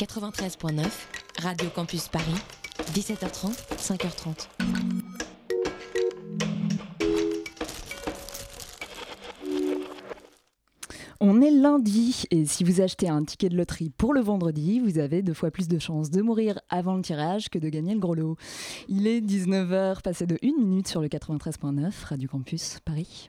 93.9, Radio Campus Paris, 17h30, 5h30. On est lundi et si vous achetez un ticket de loterie pour le vendredi, vous avez deux fois plus de chances de mourir avant le tirage que de gagner le gros lot. Il est 19h, passé de 1 minute sur le 93.9, Radio Campus Paris.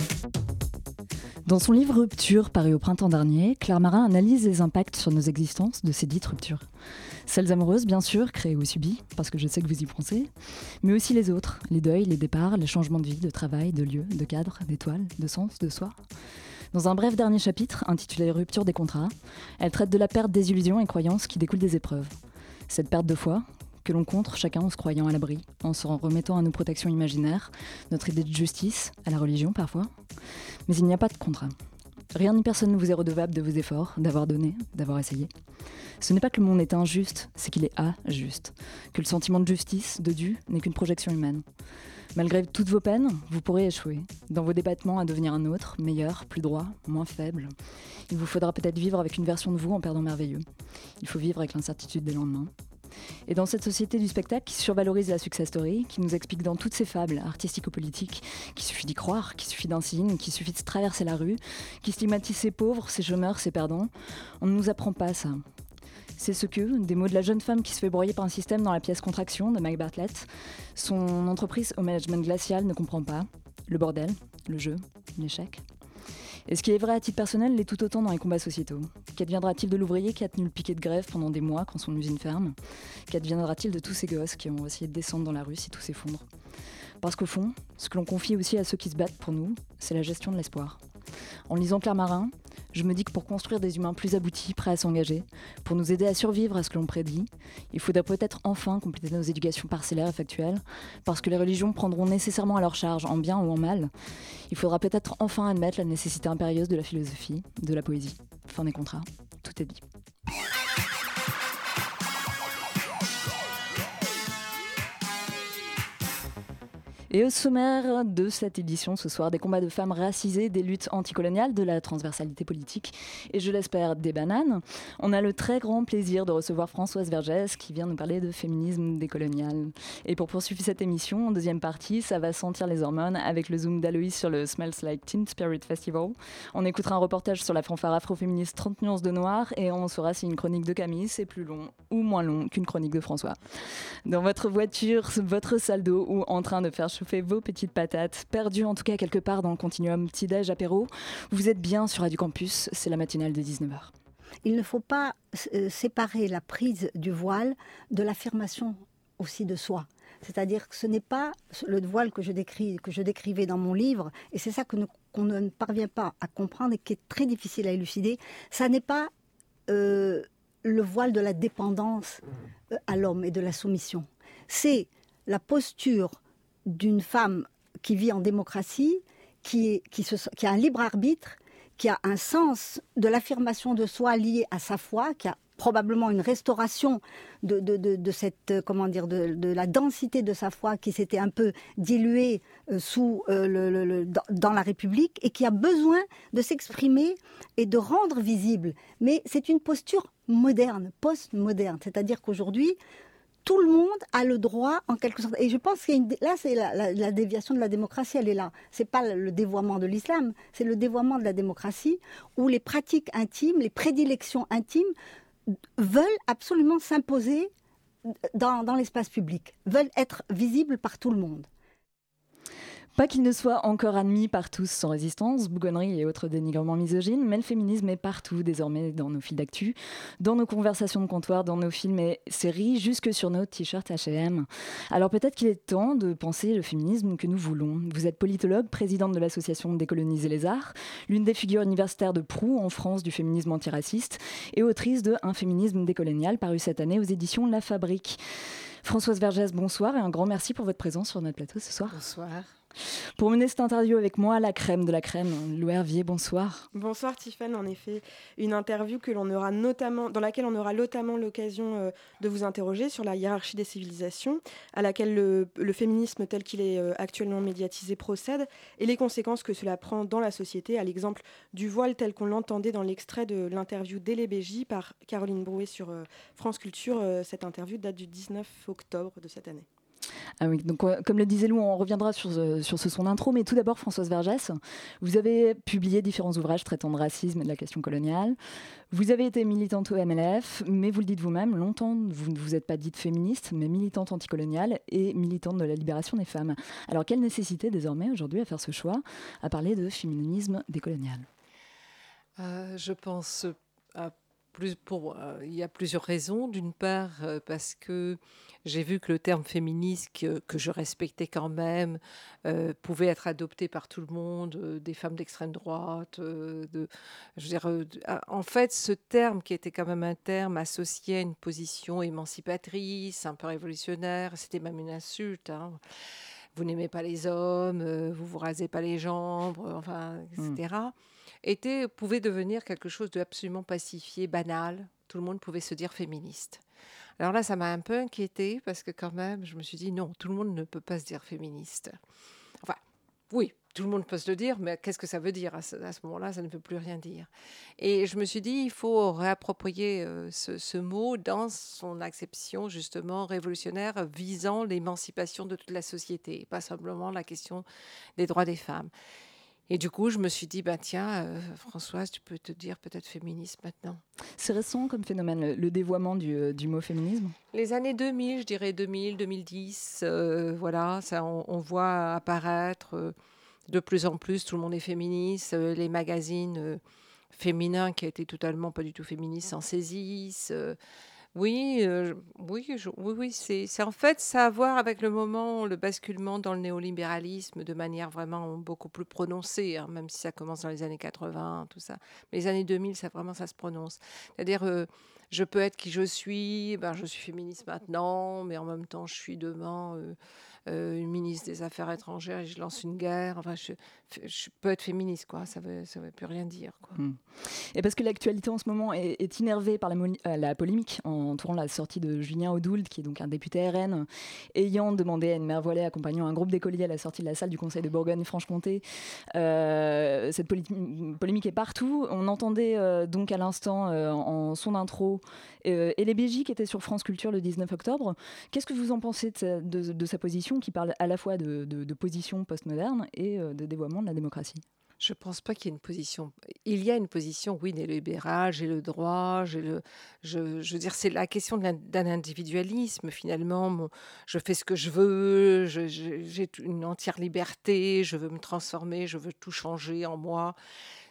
Dans son livre Rupture, paru au printemps dernier, Claire Marin analyse les impacts sur nos existences de ces dites ruptures. Celles amoureuses, bien sûr, créées ou subies, parce que je sais que vous y pensez, mais aussi les autres, les deuils, les départs, les changements de vie, de travail, de lieu, de cadre, d'étoiles, de sens, de soi. Dans un bref dernier chapitre, intitulé Rupture des contrats, elle traite de la perte des illusions et croyances qui découlent des épreuves. Cette perte de foi, que l'on contre chacun en se croyant à l'abri, en se remettant à nos protections imaginaires, notre idée de justice, à la religion parfois. Mais il n'y a pas de contrat. Rien ni personne ne vous est redevable de vos efforts, d'avoir donné, d'avoir essayé. Ce n'est pas que le monde est injuste, c'est qu'il est injuste. Que le sentiment de justice, de dû, n'est qu'une projection humaine. Malgré toutes vos peines, vous pourrez échouer dans vos débattements à devenir un autre, meilleur, plus droit, moins faible. Il vous faudra peut-être vivre avec une version de vous en perdant merveilleux. Il faut vivre avec l'incertitude des lendemains. Et dans cette société du spectacle qui survalorise la success story, qui nous explique dans toutes ses fables artistico-politiques qu'il suffit d'y croire, qu'il suffit d'un signe, qu'il suffit de traverser la rue, qui stigmatise ses pauvres, ses chômeurs, ses perdants, on ne nous apprend pas ça. C'est ce que, des mots de la jeune femme qui se fait broyer par un système dans la pièce Contraction de Mike Bartlett, son entreprise au management glacial ne comprend pas. Le bordel, le jeu, l'échec. Et ce qui est vrai à titre personnel l'est tout autant dans les combats sociétaux. Qu'adviendra-t-il de l'ouvrier qui a tenu le piquet de grève pendant des mois quand son usine ferme? Qu'adviendra-t-il de tous ces gosses qui ont essayé de descendre dans la rue si tout s'effondre? Parce qu'au fond, ce que l'on confie aussi à ceux qui se battent pour nous, c'est la gestion de l'espoir. En lisant Claire Marin, je me dis que pour construire des humains plus aboutis, prêts à s'engager, pour nous aider à survivre à ce que l'on prédit, il faudra peut-être enfin compléter nos éducations parcellaires et factuelles, parce que les religions prendront nécessairement à leur charge, en bien ou en mal. Il faudra peut-être enfin admettre la nécessité impérieuse de la philosophie, de la poésie. Fin des contrats, tout est dit. Et au sommaire de cette édition ce soir, des combats de femmes racisées, des luttes anticoloniales, de la transversalité politique et je l'espère des bananes. On a le très grand plaisir de recevoir Françoise Vergès qui vient nous parler de féminisme décolonial. Et pour poursuivre cette émission, en deuxième partie, ça va sentir les hormones avec le zoom d'Aloïs sur le Smells Like Teen Spirit Festival. On écoutera un reportage sur la fanfare afroféministe 30 nuances de noir et on saura si une chronique de Camille c'est plus long ou moins long qu'une chronique de François. Dans votre voiture, votre salle d'eau ou en train de faire fait vos petites patates, perdues en tout cas quelque part dans le continuum petit-déj apéro. Vous êtes bien sur Radio Campus, c'est la matinale de 19h. Il ne faut pas euh, séparer la prise du voile de l'affirmation aussi de soi. C'est-à-dire que ce n'est pas le voile que je, décris, que je décrivais dans mon livre, et c'est ça qu'on ne parvient pas à comprendre et qui est très difficile à élucider. Ça n'est pas euh, le voile de la dépendance euh, à l'homme et de la soumission. C'est la posture d'une femme qui vit en démocratie, qui, a un libre arbitre, qui a un sens de l'affirmation de soi lié à sa foi, qui a probablement une restauration de, cette comment dire de, la densité de sa foi qui s'était un peu diluée euh, euh, dans la République et qui a besoin de s'exprimer et de rendre visible. Mais c'est une posture moderne, post-moderne, c'est-à-dire qu'aujourd'hui tout le monde a le droit, en quelque sorte. Et je pense que là, c'est la, déviation de la démocratie, elle est là. C'est pas le dévoiement de l'islam, c'est le dévoiement de la démocratie, où les pratiques intimes, les prédilections intimes veulent absolument s'imposer dans l'espace public, veulent être visibles par tout le monde. Pas qu'il ne soit encore admis par tous sans résistance, bougonnerie et autres dénigrements misogynes, mais le féminisme est partout désormais dans nos fils d'actu, dans nos conversations de comptoir, dans nos films et séries, jusque sur nos t-shirts H&M. Alors peut-être qu'il est temps de penser le féminisme que nous voulons. Vous êtes politologue, présidente de l'association Décoloniser les arts, l'une des figures universitaires de proue en France du féminisme antiraciste et autrice de Un féminisme décolonial paru cette année aux éditions La Fabrique. Françoise Vergès, bonsoir et un grand merci pour votre présence sur notre plateau ce soir. Bonsoir. Pour mener cette interview avec moi, la crème de la crème, Lou Hervier, bonsoir. Bonsoir Tiffany, en effet, une interview que l'on aura notamment, dans laquelle on aura notamment l'occasion euh, de vous interroger sur la hiérarchie des civilisations, à laquelle le, féminisme tel qu'il est euh, actuellement médiatisé procède, et les conséquences que cela prend dans la société, à l'exemple du voile tel qu'on l'entendait dans l'extrait de l'interview d'Élébéji par Caroline Brouet sur euh, France Culture. cette interview date du 19 octobre de cette année. Ah donc comme le disait Lou, on reviendra sur, euh, sur son intro, mais tout d'abord Françoise Vergès, vous avez publié différents ouvrages traitant de racisme et de la question coloniale. Vous avez été militante au MLF, mais vous le dites vous-même, longtemps vous ne vous êtes pas dite féministe, mais militante anticoloniale et militante de la libération des femmes. Alors quelle nécessité désormais aujourd'hui à faire ce choix, à parler de féminisme décolonial? Euh, Je pense à euh, il y a plusieurs raisons. D'une part, parce que j'ai vu que le terme féministe, que, je respectais quand même, euh, pouvait être adopté par tout le monde, euh, des femmes d'extrême droite. Euh, ah, en fait, ce terme qui était quand même un terme associé à une position émancipatrice, un peu révolutionnaire, c'était même une insulte. Hein. Vous n'aimez pas les hommes, vous vous rasez pas les jambes, enfin, etc. Était, pouvait devenir quelque chose d'absolument pacifié, banal. Tout le monde pouvait se dire féministe. Alors là, ça m'a un peu inquiétée parce que quand même, je me suis dit non, tout le monde ne peut pas se dire féministe. Enfin, oui, tout le monde peut se le dire, mais qu'est-ce que ça veut dire à ce, moment-là? Ça ne veut plus rien dire. Et je me suis dit, il faut réapproprier euh, ce, mot dans son acception justement révolutionnaire visant l'émancipation de toute la société, pas simplement la question des droits des femmes. Et du coup, je me suis dit, bah, tiens, euh, Françoise, tu peux te dire peut-être féministe maintenant. C'est récent comme phénomène, le, dévoiement du, euh, du, mot féminisme? Les années 2000, je dirais 2000, 2010, euh, voilà, ça, on, voit apparaître de plus en plus, tout le monde est féministe, les magazines féminins qui étaient totalement pas du tout féministes s'en saisissent. Oui, euh, oui, oui, oui, c'est, en fait ça a à voir avec le moment, le basculement dans le néolibéralisme de manière vraiment beaucoup plus prononcée, hein, même si ça commence dans les années 80, tout ça. Mais les années 2000, ça vraiment ça se prononce. C'est-à-dire, euh, je peux être qui je suis, ben, je suis féministe maintenant, mais en même temps, je suis demain. Euh, une ministre des Affaires étrangères et je lance une guerre. Enfin, je, je peux être féministe, quoi. Ça veut, ça veut plus rien dire, quoi. Hmm. Et parce que l'actualité en ce moment est, innervée par la, euh, la, polémique entourant la sortie de Julien Audould, qui est donc un député RN, ayant demandé à une mère voilée accompagnant un groupe d'écoliers à la sortie de la salle du Conseil de Bourgogne-Franche-Comté. Euh, cette polémique est partout. On entendait donc à l'instant en son intro et les BJ qui étaient sur France Culture le 19 octobre. Qu'est-ce que vous en pensez de, de sa position qui parle à la fois de, de, position postmoderne et euh, de dévoiement de la démocratie. Je ne pense pas qu'il y ait une position. Il y a une position, oui, néolibérale, j'ai le droit, j'ai le. Je, dire, c'est la question d'un individualisme, finalement. je fais ce que je veux, j'ai une entière liberté, je veux me transformer, je veux tout changer en moi.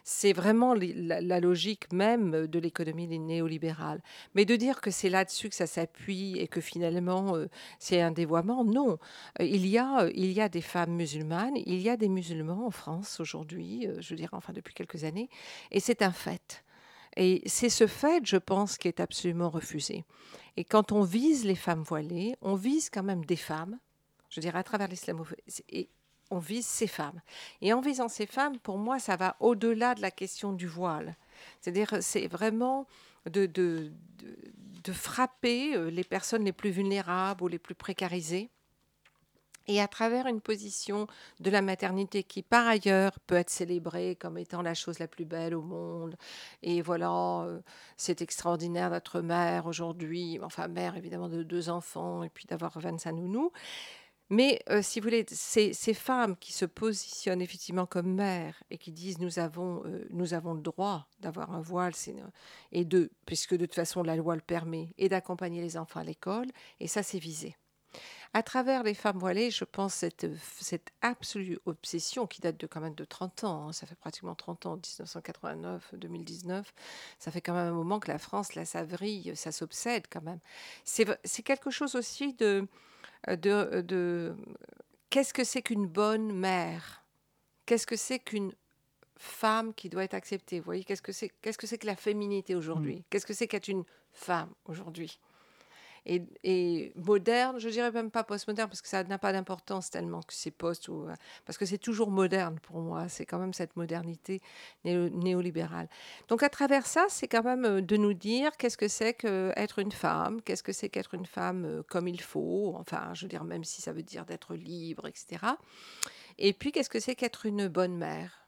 C'est vraiment la, logique même de l'économie néolibérale. Mais de dire que c'est là-dessus que ça s'appuie et que finalement euh, c'est un dévoiement, non. Euh, il y, a, euh, il y a des femmes musulmanes, il y a des musulmans en France aujourd'hui, je veux dire, enfin depuis quelques années, et c'est un fait. Et c'est ce fait, je pense, qui est absolument refusé. Et quand on vise les femmes voilées, on vise quand même des femmes, je dire, à travers l'islamophobie on vise ces femmes. Et en visant ces femmes, pour moi, ça va au-delà de la question du voile. C'est-à-dire, c'est vraiment de, de, de, frapper euh, les personnes les plus vulnérables ou les plus précarisées. Et à travers une position de la maternité qui, par ailleurs, peut être célébrée comme étant la chose la plus belle au monde. Et voilà, euh, c'est extraordinaire d'être mère aujourd'hui, enfin mère évidemment de deux enfants, et puis d'avoir 25 nounous. Mais euh, si vous voulez, ces, femmes qui se positionnent effectivement comme mères et qui disent nous avons, euh, nous avons le droit d'avoir un voile, et de, puisque de toute façon la loi le permet, et d'accompagner les enfants à l'école, et ça c'est visé. À travers les femmes voilées, je pense cette, cette absolue obsession qui date de quand même de 30 ans, hein, ça fait pratiquement 30 ans, 1989, 2019, ça fait quand même un moment que la France, là, ça vrille, ça s'obsède quand même. C'est quelque chose aussi de... de, de Qu'est-ce que c'est qu'une bonne mère? Qu'est-ce que c'est qu'une femme qui doit être acceptée? Vous voyez, qu'est-ce que c'est qu'est-ce que, c'est que la féminité aujourd'hui? Mmh. Qu'est-ce que c'est qu'être une femme aujourd'hui? Et, moderne, je dirais même pas postmoderne parce que ça n'a pas d'importance tellement que c'est post ou euh, parce que c'est toujours moderne pour moi. C'est quand même cette modernité néolibérale. Donc à travers ça, c'est quand même euh, de nous dire qu'est-ce que c'est qu'être une femme, qu'est-ce que c'est qu'être une femme euh, comme il faut. Enfin, je veux dire même si ça veut dire d'être libre, etc. Et puis qu'est-ce que c'est qu'être une bonne mère?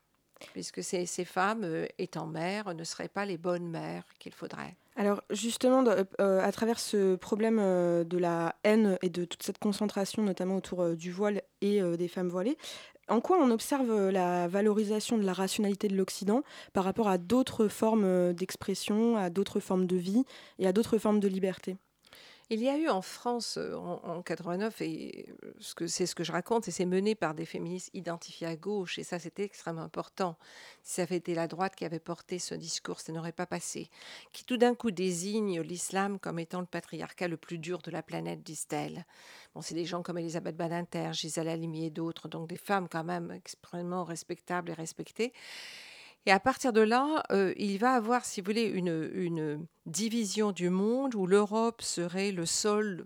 Puisque ces, ces femmes, étant mères, ne seraient pas les bonnes mères qu'il faudrait. Alors justement, euh, à travers ce problème euh, de la haine et de toute cette concentration, notamment autour euh, du voile et des femmes voilées, en quoi on observe la valorisation de la rationalité de l'Occident par rapport à d'autres formes d'expression, à d'autres formes de vie et à d'autres formes de liberté? Il y a eu en France euh, en, 89, et euh, ce c'est ce que je raconte, et c'est mené par des féministes identifiées à gauche, et ça c'était extrêmement important. Si ça avait été la droite qui avait porté ce discours, ça n'aurait pas passé. Qui tout d'un coup désigne l'islam comme étant le patriarcat le plus dur de la planète, disent-elles. Bon, c'est des gens comme Elisabeth Badinter, Gisèle Halimi et d'autres, donc des femmes quand même extrêmement respectables et respectées. Et à partir de là, euh, il va avoir, si vous voulez, une, une division du monde où l'Europe serait le sol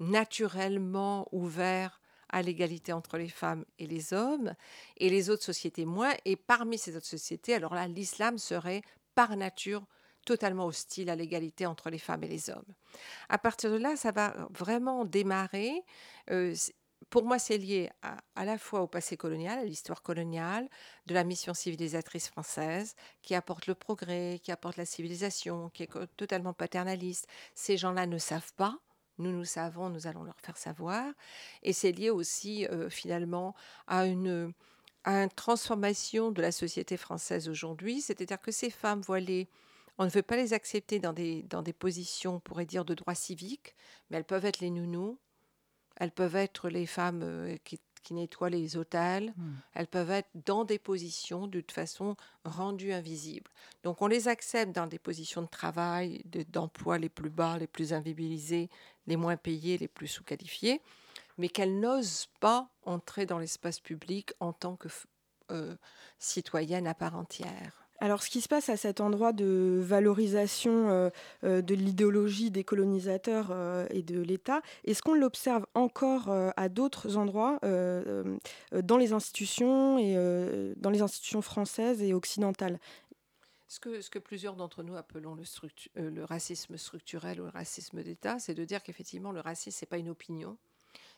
naturellement ouvert à l'égalité entre les femmes et les hommes, et les autres sociétés moins. Et parmi ces autres sociétés, alors là, l'islam serait par nature totalement hostile à l'égalité entre les femmes et les hommes. À partir de là, ça va vraiment démarrer. Euh, pour moi, c'est lié à, la fois au passé colonial, à l'histoire coloniale, de la mission civilisatrice française, qui apporte le progrès, qui apporte la civilisation, qui est totalement paternaliste. Ces gens-là ne savent pas. Nous, nous savons, nous allons leur faire savoir. Et c'est lié aussi, euh, finalement, à une, à une transformation de la société française aujourd'hui. C'est-à-dire que ces femmes voilées, on ne veut pas les accepter dans des, dans des positions, on pourrait dire, de droit civique, mais elles peuvent être les nounous, elles peuvent être les femmes euh, qui, nettoient les hôtels. Hmm. Elles peuvent être dans des positions de toute façon rendues invisibles. Donc on les accepte dans des positions de travail, d'emploi les plus bas, les plus invisibilisés, les moins payés, les plus sous-qualifiés, mais qu'elles n'osent pas entrer dans l'espace public en tant que euh, citoyenne à part entière. Alors, ce qui se passe à cet endroit de valorisation euh, euh, de l'idéologie des colonisateurs euh, et de l'État, est-ce qu'on l'observe encore à d'autres endroits dans les institutions et dans les institutions françaises et occidentales? Ce que, plusieurs d'entre nous appelons le, le, racisme structurel ou le racisme d'État, c'est de dire qu'effectivement, le racisme, ce n'est pas une opinion,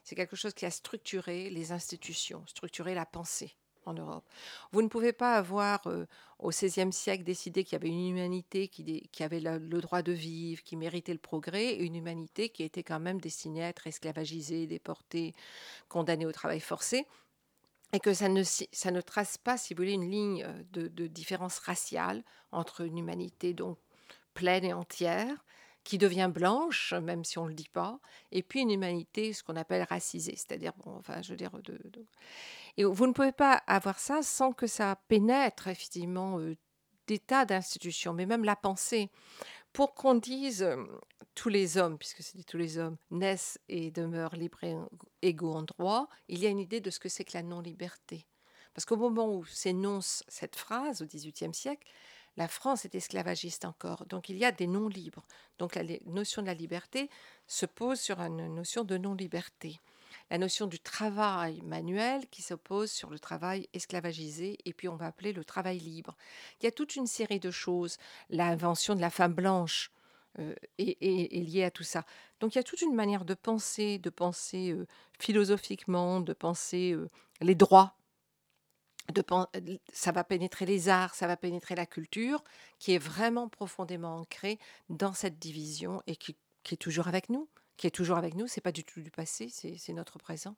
c'est quelque chose qui a structuré les institutions, structuré la pensée en Europe. Vous ne pouvez pas avoir euh, au XVIe siècle décidé qu'il y avait une humanité qui, avait le, droit de vivre, qui méritait le progrès, et une humanité qui était quand même destinée à être esclavagisée, déportée, condamnée au travail forcé, et que ça ne, ça ne trace pas, si vous voulez, une ligne euh, de, de différence raciale entre une humanité donc pleine et entière qui devient blanche, même si on ne le dit pas, et puis une humanité, ce qu'on appelle racisée, c'est-à-dire, bon, enfin, je veux dire, de, et vous ne pouvez pas avoir ça sans que ça pénètre effectivement euh, des tas d'institutions, mais même la pensée. Pour qu'on dise euh, tous les hommes, puisque c'est dit tous les hommes, naissent et demeurent libres et égaux en droit, il y a une idée de ce que c'est que la non-liberté. Parce qu'au moment où s'énonce cette phrase, au XVIIIe siècle, la France est esclavagiste encore. Donc il y a des non-libres. Donc la notion de la liberté se pose sur une notion de non-liberté la notion du travail manuel qui s'oppose sur le travail esclavagisé, et puis on va appeler le travail libre. Il y a toute une série de choses. L'invention de la femme blanche euh, est, liée à tout ça. Donc il y a toute une manière de penser, de penser euh, philosophiquement, de penser euh, les droits. Ça va pénétrer les arts, ça va pénétrer la culture, qui est vraiment profondément ancrée dans cette division et qui est toujours avec nous qui est toujours avec nous. C'est pas du tout du passé, c'est notre présent.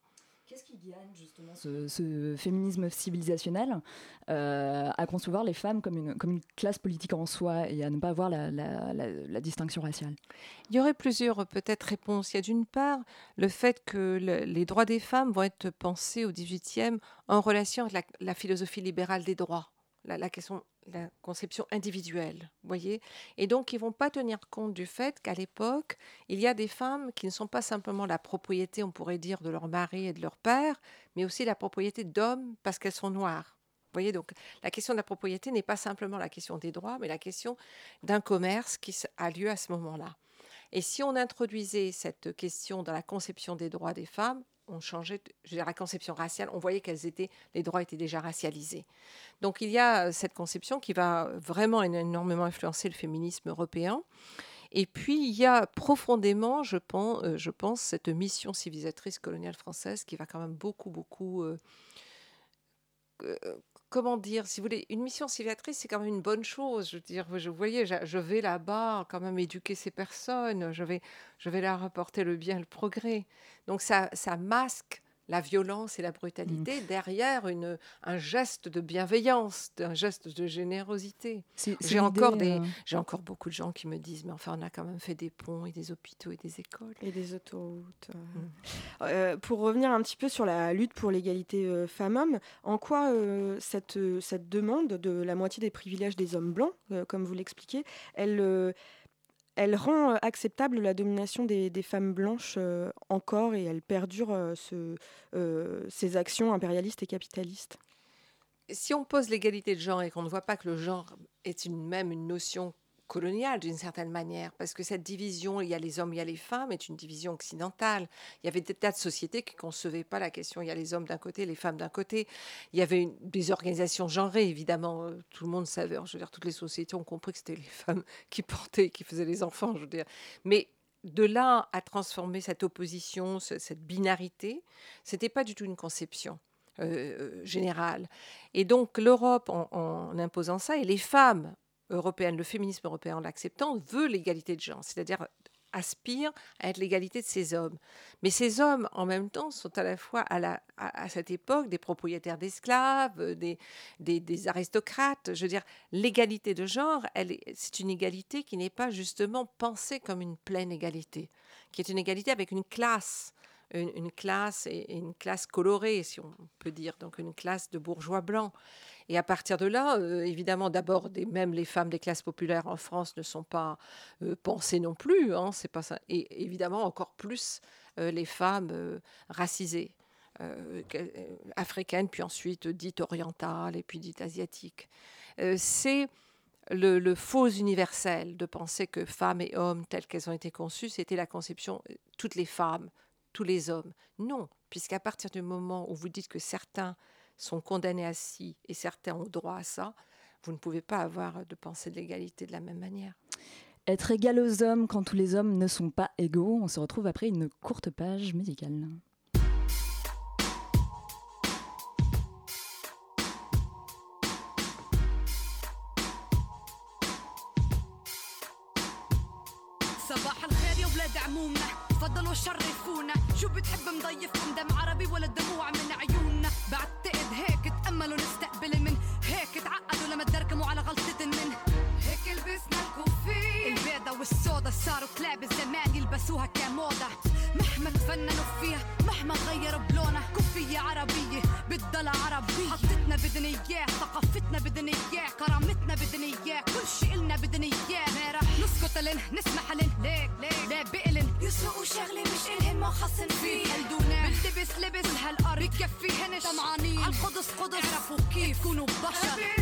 Qu'est-ce qui gagne justement ce, féminisme civilisationnel euh, à concevoir les femmes comme une, comme une classe politique en soi et à ne pas voir la, la, distinction raciale? Il y aurait plusieurs peut-être réponses. Il y a d'une part le fait que les droits des femmes vont être pensés au XVIIIe en relation avec la philosophie libérale des droits la, question, la conception individuelle, voyez. Et donc, ils vont pas tenir compte du fait qu'à l'époque, il y a des femmes qui ne sont pas simplement la propriété, on pourrait dire, de leur mari et de leur père, mais aussi la propriété d'hommes parce qu'elles sont noires. Voyez, donc la question de la propriété n'est pas simplement la question des droits, mais la question d'un commerce qui a lieu à ce moment-là. Et si on introduisait cette question dans la conception des droits des femmes, on la conception raciale, on voyait qu'elles étaient, les droits étaient déjà racialisés. Donc il y a euh, cette conception qui va vraiment énormément influencer le féminisme européen. Et puis il y a profondément, je pense, euh, je pense cette mission civilisatrice coloniale française qui va quand même beaucoup, beaucoup euh, comment dire, si vous voulez, une mission civilisatrice, c'est quand même une bonne chose. Je veux dire, je, vous voyez, je, vais là-bas quand même éduquer ces personnes, je vais, je vais leur apporter le bien, le progrès. Donc ça, ça masque la violence et la brutalité mmh. derrière une, un geste de bienveillance, un geste de générosité. J'ai encore, des, euh, j'ai encore beaucoup de gens qui me disent, mais enfin, on a quand même fait des ponts et des hôpitaux et des écoles. Et des autoroutes. Euh. Mmh. Euh, pour revenir un petit peu sur la lutte pour l'égalité femmes-hommes, en quoi cette, cette demande de la moitié des privilèges des hommes blancs, comme vous l'expliquez, elle elle rend acceptable la domination des, femmes blanches encore et elle perdure ces actions impérialistes et capitalistes? Si on pose l'égalité de genre et qu'on ne voit pas que le genre est une, même une notion coloniale d'une certaine manière, parce que cette division, il y a les hommes, il y a les femmes, est une division occidentale. Il y avait des tas de sociétés qui ne concevaient pas la question, il y a les hommes d'un côté, les femmes d'un côté. Il y avait des organisations genrées, évidemment, euh, tout le monde savait, je veux dire, toutes les sociétés ont compris que c'était les femmes qui portaient, qui faisaient les enfants, je veux dire. Mais de là à transformer cette opposition, cette binarité, c'était pas du tout une conception. Euh, euh, générale. Et donc l'Europe, en, imposant ça, et les femmes européenne, le féminisme européen en l'acceptant, veut l'égalité de genre, c'est-à-dire aspire à être l'égalité de ces hommes. Mais ces hommes, en même temps, sont à la fois à, la, à, cette époque des propriétaires d'esclaves, des, des, aristocrates. Je veux dire, l'égalité de genre, c'est une égalité qui n'est pas justement pensée comme une pleine égalité, qui est une égalité avec une classe. Une, une classe et une classe colorée, si on peut dire, donc une classe de bourgeois blancs. Et à partir de là, euh, évidemment, d'abord, même les femmes des classes populaires en France ne sont pas euh, pensées non plus. Hein, c'est pas ça. Et évidemment, encore plus euh, les femmes racisées. africaines, puis ensuite dites orientales et puis dites asiatiques. c'est le, faux universel de penser que femmes et hommes tels qu'elles ont été conçues, c'était la conception toutes les femmes, tous les hommes. Non, puisqu'à partir du moment où vous dites que certains sont condamnés à ci et certains ont droit à ça, vous ne pouvez pas avoir de pensée de l'égalité de la même manière. Être égal aux hommes quand tous les hommes ne sont pas égaux, on se retrouve après une courte page musicale. تفضلوا شرفونا شو بتحب مضيفكم دم عربي ولا دموع من عيوننا بعتقد تأملوا نستقبل من هيك تعقدوا لما تدركموا على غلطة من. هيك لبسنا الكوفي. البيضة والسودا صاروا كلاب الزمان يلبسوها كموضة. مهما تفننوا فيها مهما غيروا بلونها كوفية عربية بتضل عربية. حطتنا بدنا اياه ثقافتنا بدنا اياه كرامتنا بدنا اياه كل شي إلنا بدنا اياه مثلا نسمح لن ليك ليك. لا بقلن يسرقوا شغلة مش إلهن ما خصن فيه قلدونا بتلبس لبس هالأرض. بكفيهن طمعانين عالقدس قدس. اعرفوا كيف. تكونوا بشر.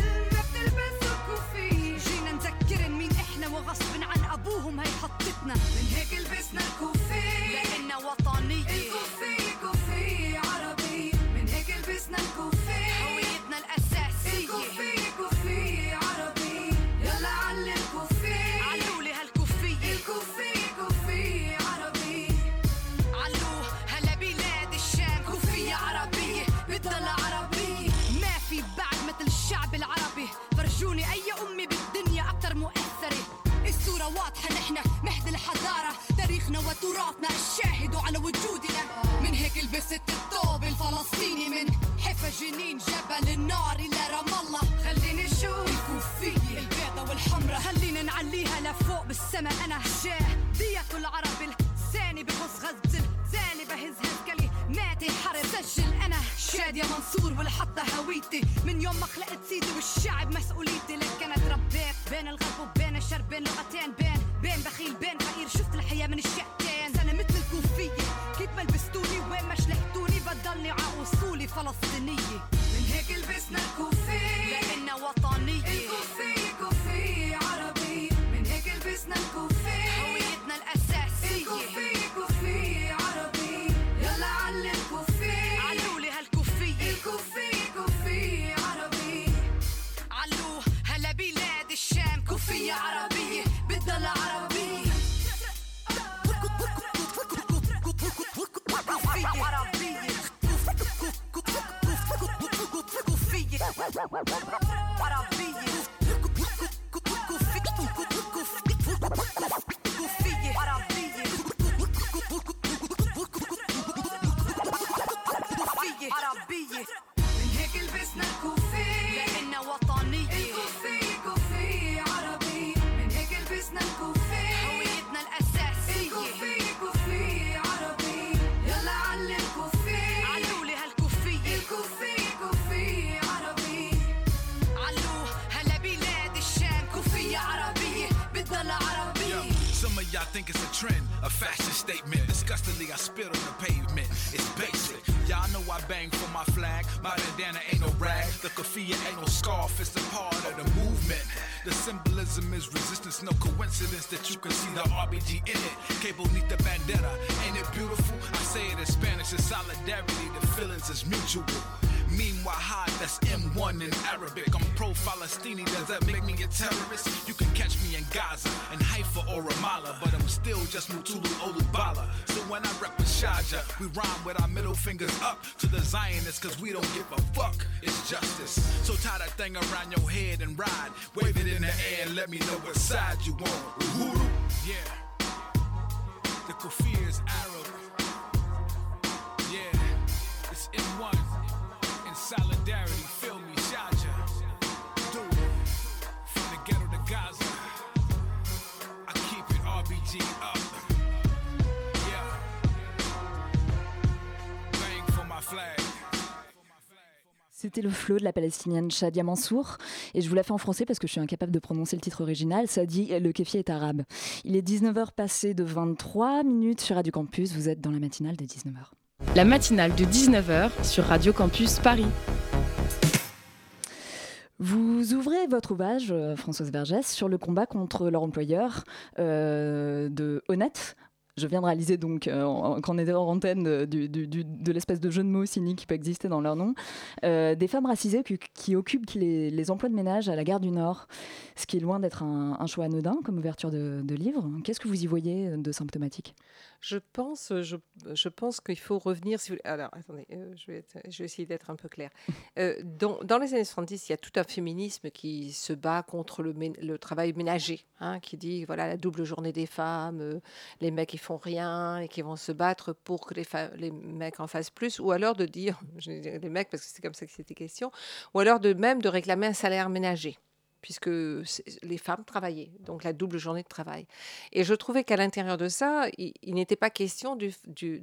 هويتي من يوم ما خلقت سيدي والشعب مسؤوليتي Shaja, we rhyme with our middle fingers up to the Zionists, cause we don't give a fuck. It's justice. So tie that thing around your head and ride. Wave it in the air and let me know what side you on. Uhuru. Yeah. The kufir is Arab. Yeah. It's M1 in solidarity. Feel me, C'était le flow de la palestinienne Shadia Mansour. Et je vous la fais en français parce que je suis incapable de prononcer le titre original. Ça dit Le kéfi est arabe. Il est 19h passé de 23 minutes sur Radio Campus. Vous êtes dans la matinale de 19h. La matinale de 19h sur Radio Campus Paris. Vous ouvrez votre ouvrage, euh, Françoise Vergès, sur le combat contre leur employeur euh, de Honnête. Je viens de réaliser donc euh, était en antenne de, l'espèce de jeu de mots cynique qui peut exister dans leur nom. Euh, des femmes racisées qui, occupent les, emplois de ménage à la gare du Nord, ce qui est loin d'être un, choix anodin comme ouverture de livre. Qu'est-ce que vous y voyez de symptomatique? Je pense, je, je pense qu'il faut revenir. Si vous... Alors, attendez, euh, je, vais être- essayer d'être un peu claire. Euh, dans, les années 70, il y a tout un féminisme qui se bat contre le, travail ménager, hein, qui dit voilà la double journée des femmes, euh, les mecs ils font rien et qui vont se battre pour que les, mecs en fassent plus, ou alors de dire, je dire les mecs parce que c'est comme ça que c'était question, ou alors de même de réclamer un salaire ménager puisque les femmes travaillaient, donc la double journée de travail. Et je trouvais qu'à l'intérieur de ça, il, n'était pas question du, du-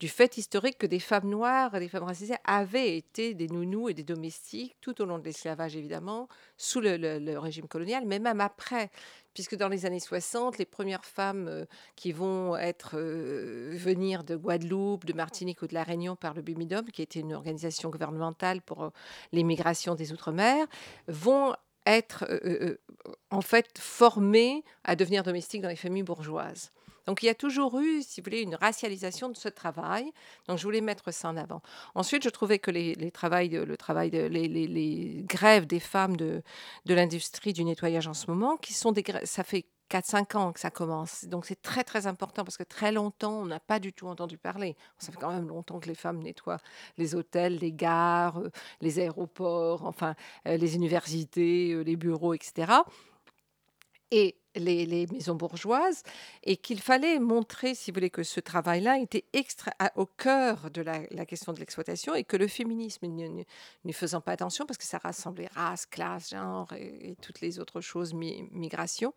du fait historique que des femmes noires des femmes racisées avaient été des nounous et des domestiques tout au long de l'esclavage, évidemment, sous le, régime colonial, mais même après. Puisque dans les années 60, les premières femmes euh, qui vont être euh, venir de Guadeloupe, de Martinique ou de La Réunion par le BIMIDOM, qui était une organisation gouvernementale pour euh, l'immigration des Outre-mer, vont être euh, euh, euh, en fait formées à devenir domestiques dans les familles bourgeoises. Donc il y a toujours eu, si vous voulez, une racialisation de ce travail. Donc je voulais mettre ça en avant. Ensuite, je trouvais que les, de- le travail les, grèves des femmes de, de l'industrie du nettoyage en ce moment, qui sont des ça fait 4-5 ans que ça commence. Donc c'est très très important parce que très longtemps, on n'a pas du tout entendu parler. Ça fait quand même longtemps que les femmes nettoient les hôtels, les gares, euh, les aéroports, enfin euh, les universités, euh, les bureaux, etc. Et les, maisons bourgeoises et qu'il fallait montrer, si vous voulez, que ce travail-là était au cœur de la, question de l'exploitation et que le féminisme, n'y faisant pas attention, parce que ça rassemblait race, classe, genre et, toutes les autres choses, migration,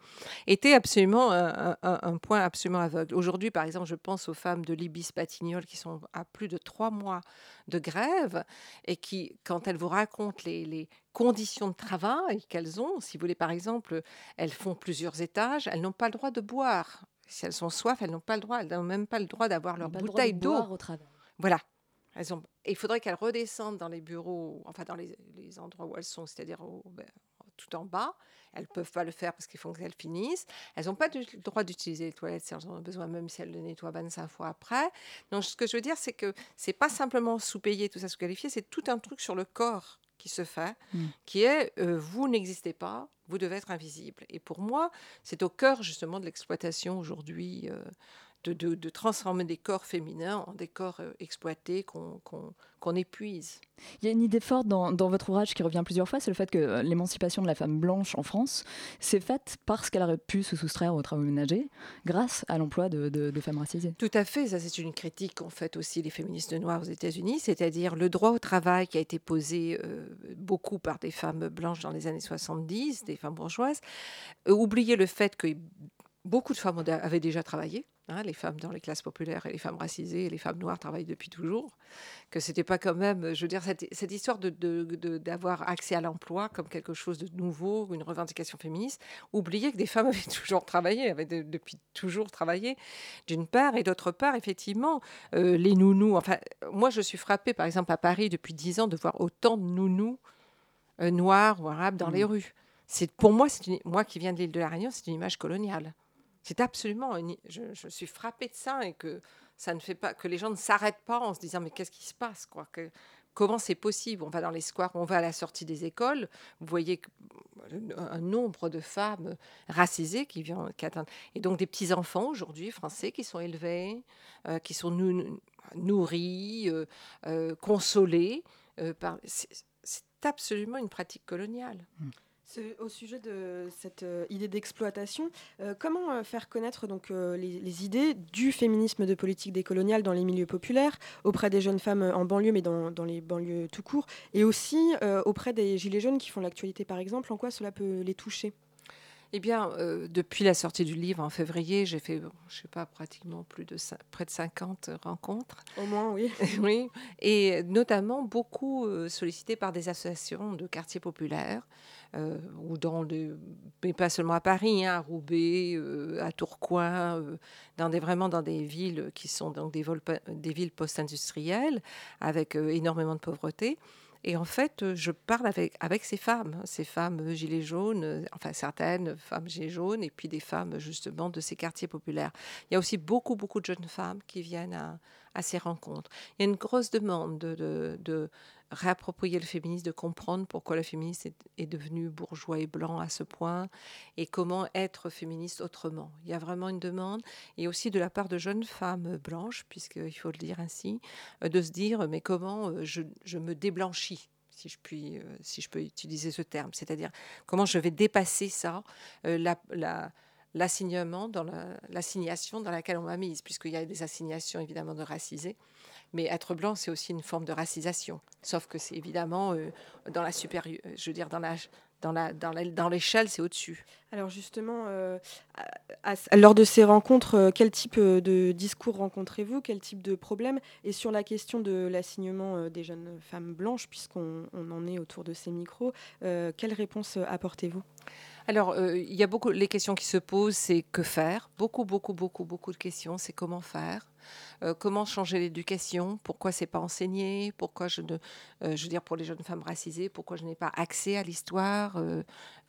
était absolument un, point absolument aveugle. Aujourd'hui, par exemple, je pense aux femmes de l'Ibis Patignol qui sont à plus de trois mois de grève et qui, quand elles vous racontent les, conditions de travail qu'elles ont, si vous voulez, par exemple, elles font plusieurs étages, elles n'ont pas le droit de boire. Si elles sont soif, elles n'ont pas le droit, elles n'ont même pas le droit d'avoir leur bouteille d'eau. Voilà. Elles ont, il faudrait qu'elles redescendent dans les bureaux, enfin dans les, endroits où elles sont, c'est-à-dire ben, tout en bas. Elles ne peuvent pas le faire parce qu'il faut qu'elles finissent. Elles n'ont pas le droit d'utiliser les toilettes si elles en ont besoin, même si elles le nettoient 25 fois après. Donc, ce que je veux dire, c'est que c'est pas simplement sous-payer, tout ça, sous-qualifier, c'est tout un truc sur le corps qui se fait, mmh. qui est euh, vous n'existez pas, vous devez être invisible. Et pour moi, c'est au cœur justement de l'exploitation aujourd'hui. Euh, de, transformer des corps féminins en des corps euh, exploités qu'on épuise. Il y a une idée forte dans, votre ouvrage qui revient plusieurs fois, c'est le fait que euh, l'émancipation de la femme blanche en France s'est faite parce qu'elle aurait pu se soustraire aux travaux ménagers grâce à l'emploi de, femmes racisées. Tout à fait, ça c'est une critique qu'ont fait aussi les féministes noires aux États-Unis, c'est-à-dire le droit au travail qui a été posé euh, beaucoup par des femmes blanches dans les années 70, des femmes bourgeoises, oublier le fait que beaucoup de femmes avaient déjà travaillé Hein, les femmes dans les classes populaires et les femmes racisées et les femmes noires travaillent depuis toujours, que c'était pas quand même, je veux dire, cette, cette histoire d'avoir de, accès à l'emploi comme quelque chose de nouveau, une revendication féministe, oublier que des femmes avaient toujours travaillé, avaient depuis toujours travaillé, d'une part, et d'autre part, effectivement, euh, les nounous, enfin, moi je suis frappée, par exemple, à Paris depuis dix ans, de voir autant de nounous euh, noirs ou arabes dans les mmh. rues. C'est pour moi, moi qui viens de l'île de la Réunion, c'est une image coloniale. C'est absolument. Je, suis frappée de ça et que ça ne fait pas que les gens ne s'arrêtent pas en se disant mais qu'est-ce qui se passe Comment c'est possible? On va dans les squares, on va à la sortie des écoles. Vous voyez un nombre de femmes racisées qui viennent Et donc des petits enfants aujourd'hui français qui sont élevés, euh, qui sont nourris, euh, euh, consolés. C'est absolument une pratique coloniale. Mmh. Au sujet de cette euh, idée d'exploitation, euh, comment euh, faire connaître donc les, idées du féminisme de politique décoloniale dans les milieux populaires, auprès des jeunes femmes en banlieue, mais dans, dans les banlieues tout court, et aussi auprès des gilets jaunes qui font l'actualité par exemple, en quoi cela peut les toucher? Eh bien, depuis la sortie du livre en février, j'ai fait, je sais pas, pratiquement plus de près de 50 rencontres. Au moins, oui. oui. Et notamment beaucoup sollicités par des associations de quartiers populaires. Euh, ou dans des, mais pas seulement à Paris, hein, à Roubaix, euh, à Tourcoing, euh, dans des, vraiment dans des villes qui sont donc des, des villes post-industrielles avec énormément de pauvreté. Et en fait, je parle avec, avec ces femmes, ces femmes gilets jaunes, enfin certaines femmes gilets jaunes, et puis des femmes justement de ces quartiers populaires. Il y a aussi beaucoup, beaucoup de jeunes femmes qui viennent à, à ces rencontres. Il y a une grosse demande de, de, réapproprier le féminisme, de comprendre pourquoi le féminisme est, devenu bourgeois et blanc à ce point et comment être féministe autrement. Il y a vraiment une demande et aussi de la part de jeunes femmes blanches, puisqu'il faut le dire ainsi, euh, de se dire mais comment euh, je, me déblanchis si je, puis, euh, si je peux utiliser ce terme, c'est-à-dire comment je vais dépasser ça, dans l'assignation dans laquelle on m'a mise, puisqu'il y a des assignations évidemment de racisés. Mais être blanc, c'est aussi une forme de racisation. Sauf que c'est évidemment euh, dans la supérieure, je veux dire, dans la, dans, la, dans, l'échelle, c'est au-dessus. Alors justement, euh, lors de ces rencontres, euh, quel type de discours rencontrez-vous? Quel type de problème? Et sur la question de l'assignement des jeunes femmes blanches, puisqu'on en est autour de ces micros, quelle réponse apportez-vous? Alors, euh, il y a beaucoup, les questions qui se posent, c'est que faire? Beaucoup, beaucoup, beaucoup, beaucoup de questions, c'est comment faire? Euh, comment changer l'éducation? Pourquoi c'est pas enseigné? Pourquoi je ne, euh, je veux dire pour les jeunes femmes racisées, pourquoi je n'ai pas accès à l'histoire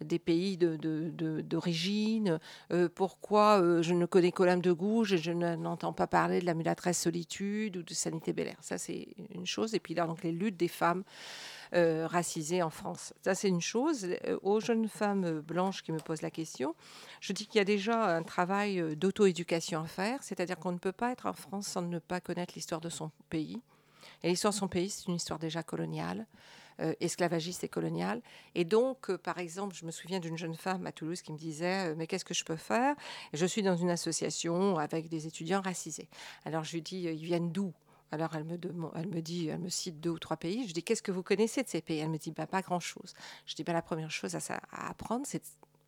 des pays d'origine? De, Pourquoi je ne connais que l'âme de gouge et je n'entends pas parler de la mulatresse solitude ou de sanité bel Ça c'est une chose. Et puis là donc les luttes des femmes. Euh, en France. Ça, c'est une chose. Euh, aux jeunes femmes blanches qui me posent la question, je dis qu'il y a déjà un travail euh, d'auto-éducation à faire, c'est-à-dire qu'on ne peut pas être en France sans ne pas connaître l'histoire de son pays. Et l'histoire de son pays, c'est une histoire déjà coloniale. esclavagiste et colonial. Et donc, par exemple, je me souviens d'une jeune femme à Toulouse qui me disait Mais qu'est-ce que je peux faire? Je suis dans une association avec des étudiants racisés. Alors je lui dis Ils viennent d'où? Alors elle me, elle me dit, elle me cite deux ou trois pays. Je dis qu'est-ce que vous connaissez de ces pays? Elle me dit bah, pas grand-chose. Je dis bah, la première chose à, à apprendre, c'est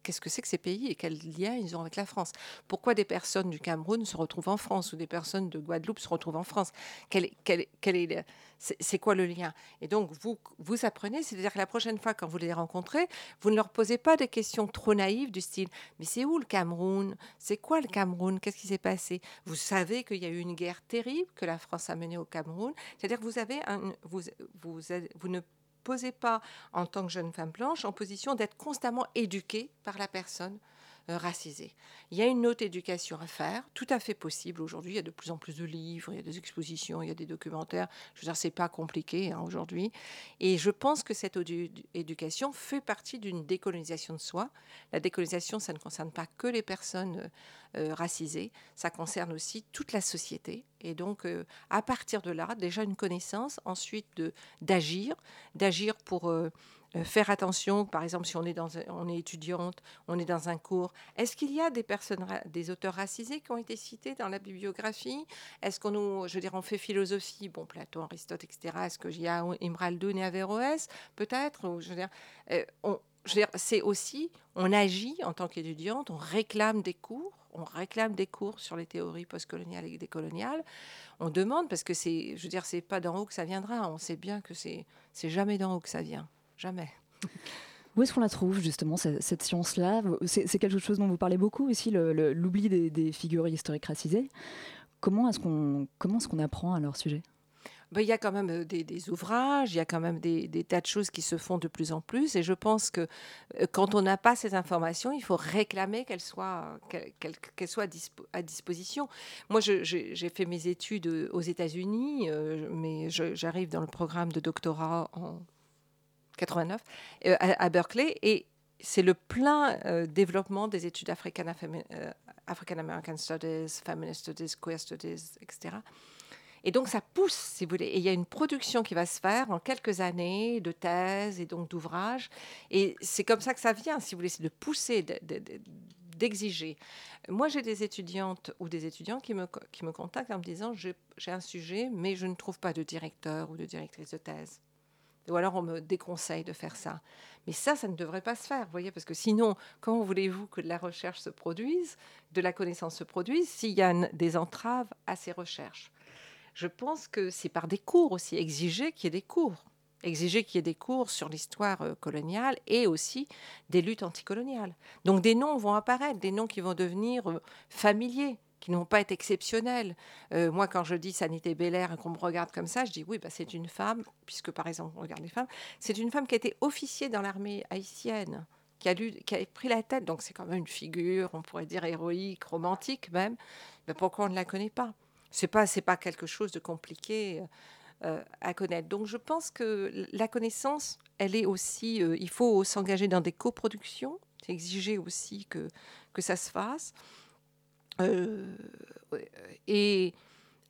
qu'est-ce que c'est que ces pays et quel lien ils ont avec la France? Pourquoi des personnes du Cameroun se retrouvent en France ou des personnes de Guadeloupe se retrouvent en France? Quel, quel, quel est c'est quoi le lien? Et donc, vous, vous apprenez, c'est-à-dire que la prochaine fois, quand vous les rencontrez, vous ne leur posez pas des questions trop naïves du style Mais c'est où le Cameroun? C'est quoi le Cameroun? Qu'est-ce qui s'est passé Vous savez qu'il y a eu une guerre terrible que la France a menée au Cameroun. C'est-à-dire que vous, avez un, vous, vous, vous ne posez pas en tant que jeune femme blanche en position d'être constamment éduquée par la personne euh, racisée. Il y a une autre éducation à faire, tout à fait possible aujourd'hui. Il y a de plus en plus de livres, il y a des expositions, il y a des documentaires. Je veux dire, c'est pas compliqué hein, aujourd'hui. Et je pense que cette éducation fait partie d'une décolonisation de soi. La décolonisation, ça ne concerne pas que les personnes euh, euh, racisées, ça concerne aussi toute la société. Et donc, à partir de là, déjà une connaissance, ensuite d'agir, d'agir pour faire attention, par exemple, si on est, étudiante, on est dans un cours, est-ce qu'il y a des auteurs racisés qui ont été cités dans la bibliographie? Est-ce qu'on nous, je veux on fait philosophie, bon, Platon, Aristote, etc. Est-ce qu'il y a Imraldoun et Averroès, peut-être Je veux dire, c'est aussi, on agit en tant qu'étudiante, on réclame des cours, on réclame des cours sur les théories postcoloniales et décoloniales. On demande parce que c'est, je veux dire, c'est pas d'en haut que ça viendra. On sait bien que c'est, c'est jamais d'en haut que ça vient, jamais. Où est-ce qu'on la trouve justement cette, science-là? C'est, quelque chose dont vous parlez beaucoup aussi, l'oubli des, des, figures historiques racisées. Comment est-ce qu'on est-ce qu'on apprend à leur sujet? Ben, il y a quand même euh, des, ouvrages, il y a quand même des, tas de choses qui se font de plus en plus. Et je pense que euh, quand on n'a pas ces informations, il faut réclamer qu'elles soient, qu'elles, soient à disposition. Moi, j'ai fait mes études euh, aux États-Unis, mais j'arrive dans le programme de doctorat en 89 à, Berkeley. Et c'est le plein développement des études African, African American Studies, Feminist Studies, Queer Studies, etc. Et donc ça pousse, si vous voulez. Et il y a une production qui va se faire en quelques années de thèses et donc d'ouvrages. Et c'est comme ça que ça vient, si vous voulez, c'est de pousser, d'exiger. Moi, j'ai des étudiantes ou des étudiants qui me, qui me contactent en me disant j'ai un sujet, mais je ne trouve pas de directeur ou de directrice de thèse. Ou alors on me déconseille de faire ça. Mais ça, ça ne devrait pas se faire, vous voyez, parce que sinon, comment voulez-vous que de la recherche se produise, de la connaissance se produise, s'il y a des entraves à ces recherches je pense que c'est par des cours aussi, exiger qu'il y ait des cours. Exiger qu'il y ait des cours sur l'histoire euh, coloniale et aussi des luttes anticoloniales. Donc des noms vont apparaître, des noms qui vont devenir euh, familiers, qui ne vont pas être exceptionnels. Euh, moi, quand je dis Sanité Belair et qu'on me regarde comme ça, je dis oui, bah, c'est une femme, puisque par exemple, on regarde les femmes, c'est une femme qui a été officier dans l'armée haïtienne. Qui a, qui a pris la tête, donc c'est quand même une figure, on pourrait dire héroïque, romantique même. Mais pourquoi on ne la connaît pas? C'est pas pas quelque chose de compliqué euh, à connaître. Donc je pense que la connaissance, elle est aussi, euh, il faut s'engager dans des coproductions, exiger aussi que que ça se fasse, et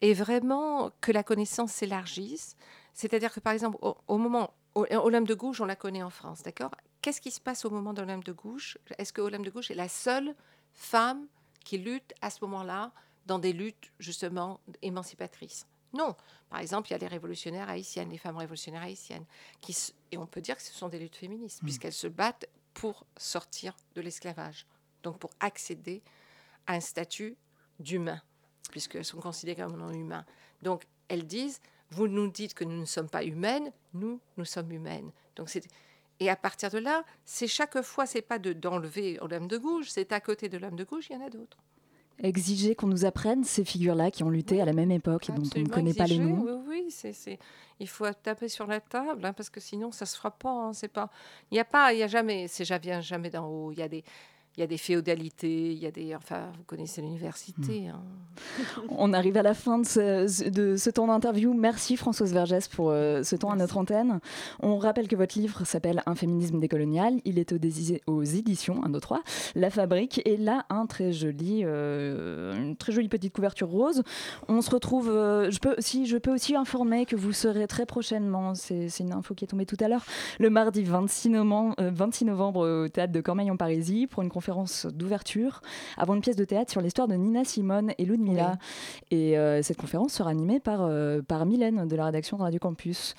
et vraiment que la connaissance s'élargisse. C'est-à-dire que par exemple au, moment Olympe de Gouges, on la connaît en France, d'accord? Qu'est-ce qui se passe au moment d'Olympe de Gouges? Est-ce que Olympe de Gouges est la seule femme qui lutte à ce moment-là dans des luttes justement émancipatrices? Non. Par exemple, il y a les révolutionnaires haïtiennes, les femmes révolutionnaires haïtiennes, qui, et on peut dire que ce sont des luttes féministes, hmm. puisqu'elles se battent pour sortir de l'esclavage, donc pour accéder un statut d'humain, puisqu'elles sont considérées comme non humains. Donc elles disent, vous nous dites que nous ne sommes pas humaines, nous, nous sommes humaines. Donc c'est et à partir de là, c'est chaque fois, c'est pas d'enlever l'homme de gauche, c'est à côté de l'homme de gauche, il y en a d'autres exiger qu'on nous apprenne ces figures-là qui ont lutté à la même époque et dont on ne connaît pas les noms. Oui, c'est, il faut taper sur la table hein, parce que sinon ça se fera pas. Hein, c'est pas, il n'y a pas, il y a jamais, c'est vient jamais d'en haut. Il y a des, il y a des féodalités, il y a des. Enfin, vous connaissez l'université. Hein. On arrive à la fin de ce, de ce temps d'interview. Merci Françoise Vergès pour euh, ce temps à notre antenne. On rappelle que votre livre s'appelle Un féminisme décolonial. Il est aux, éditions 1, 2, 3, La Fabrique. Et là, un très joli, euh, une très jolie petite couverture rose. On se retrouve. Euh, je peux, si je peux aussi informer que vous serez très prochainement, c'est une info qui est tombée tout à l'heure, le mardi 26 novembre, 26 novembre au théâtre de Cormeil en Parisie pour une conférence conférence d'ouverture avant une pièce de théâtre sur l'histoire de Nina Simone et Ludmilla. Et euh, cette conférence sera animée par, euh, par Mylène de la rédaction de Radio Campus.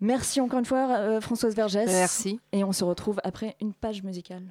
Merci encore une fois, euh, Françoise Vergès. Merci. Et on se retrouve après une page musicale.